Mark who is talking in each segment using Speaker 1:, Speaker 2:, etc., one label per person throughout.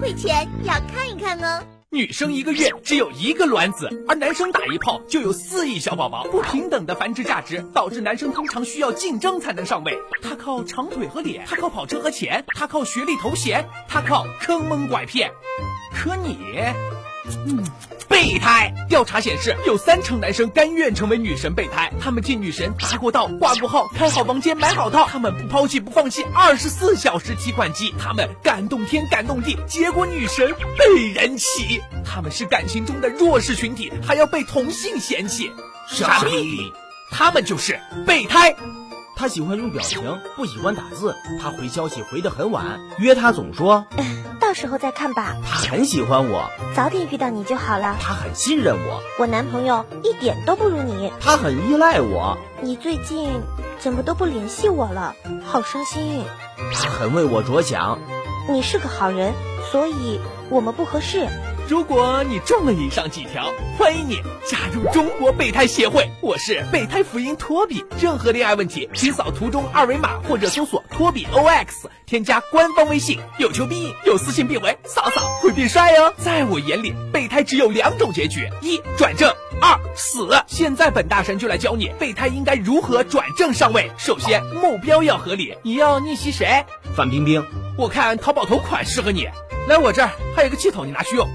Speaker 1: 会前要看一看哦。
Speaker 2: 女生一个月只有一个卵子，而男生打一炮就有四亿小宝宝，不平等的繁殖价值导致男生通常需要竞争才能上位。他靠长腿和脸，他靠跑车和钱，他靠学历头衔，他靠坑蒙拐骗。可你，嗯。备胎调查显示，有三成男生甘愿成为女神备胎。他们替女神搭过道、挂过号、开好房间、买好套。他们不抛弃、不放弃，二十四小时提款机。他们感动天、感动地，结果女神被人骑。他们是感情中的弱势群体，还要被同性嫌弃。
Speaker 3: 傻逼！
Speaker 2: 他们就是备胎。
Speaker 3: 他喜欢用表情，不喜欢打字。他回消息回得很晚，约他总说。
Speaker 1: 到时候再看吧。
Speaker 3: 他很喜欢我，
Speaker 1: 早点遇到你就好了。
Speaker 3: 他很信任我，
Speaker 1: 我男朋友一点都不如你。
Speaker 3: 他很依赖我，
Speaker 1: 你最近怎么都不联系我了？好伤心。
Speaker 3: 他很为我着想，
Speaker 1: 你是个好人，所以我们不合适。
Speaker 2: 如果你中了以上几条，欢迎你加入中国备胎协会。我是备胎福音托比，任何恋爱问题，请扫图中二维码或者搜索托比 OX，添加官方微信，有求必应，有私信必回，扫扫会变帅哦。在我眼里，备胎只有两种结局：一转正，二死。现在本大神就来教你备胎应该如何转正上位。首先，目标要合理，你要逆袭谁？
Speaker 3: 范冰冰。
Speaker 2: 我看淘宝头款适合你，来我这儿还有个系统，你拿去用。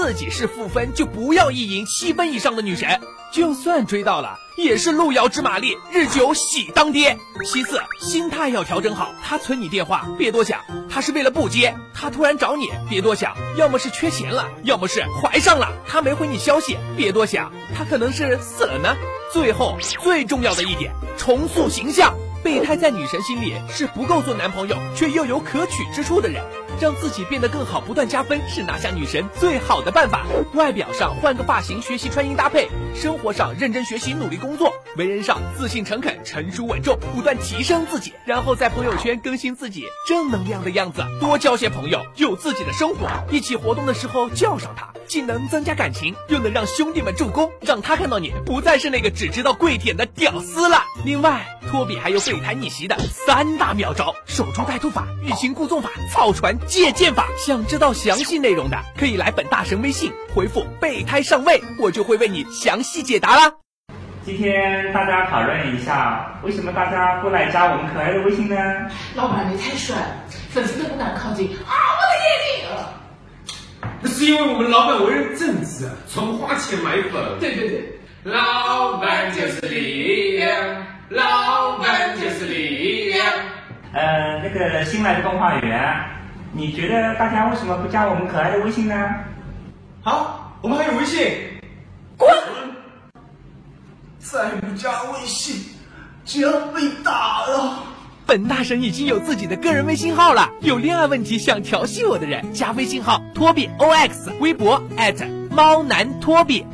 Speaker 2: 自己是负分就不要意淫七分以上的女神，就算追到了也是路遥知马力，日久喜当爹。其次，心态要调整好，他存你电话别多想，他是为了不接；他突然找你别多想，要么是缺钱了，要么是怀上了。他没回你消息别多想，他可能是死了呢。最后最重要的一点，重塑形象。备胎在女神心里是不够做男朋友却又有可取之处的人。让自己变得更好，不断加分是拿下女神最好的办法。外表上换个发型，学习穿衣搭配；生活上认真学习，努力工作；为人上自信诚恳，成熟稳重，不断提升自己。然后在朋友圈更新自己正能量的样子，多交些朋友，有自己的生活。一起活动的时候叫上他，既能增加感情，又能让兄弟们助攻，让他看到你不再是那个只知道跪舔的屌丝了。另外，托比还有备胎逆袭的三大妙招：守株待兔法、欲擒故纵法、草船。借箭法，想知道详细内容的，可以来本大神微信回复“备胎上位”，我就会为你详细解答啦。
Speaker 4: 今天大家讨论一下，为什么大家不来加我们可爱的微信呢？
Speaker 5: 老板你太帅，粉丝都不敢靠近啊！我的眼睛。
Speaker 6: 那是因为我们老板为人正直，从花钱买粉。
Speaker 5: 对对对，
Speaker 6: 老板就是力量，老板就是力量。
Speaker 4: 呃，那个新来的动画员。你觉得大家为什么不加我们可爱的微信呢？
Speaker 6: 好，我们还有微信。
Speaker 3: 滚！再不加微信就要被打了。
Speaker 2: 本大神已经有自己的个人微信号了，有恋爱问题想调戏我的人，加微信号托比 OX，微博猫男托比。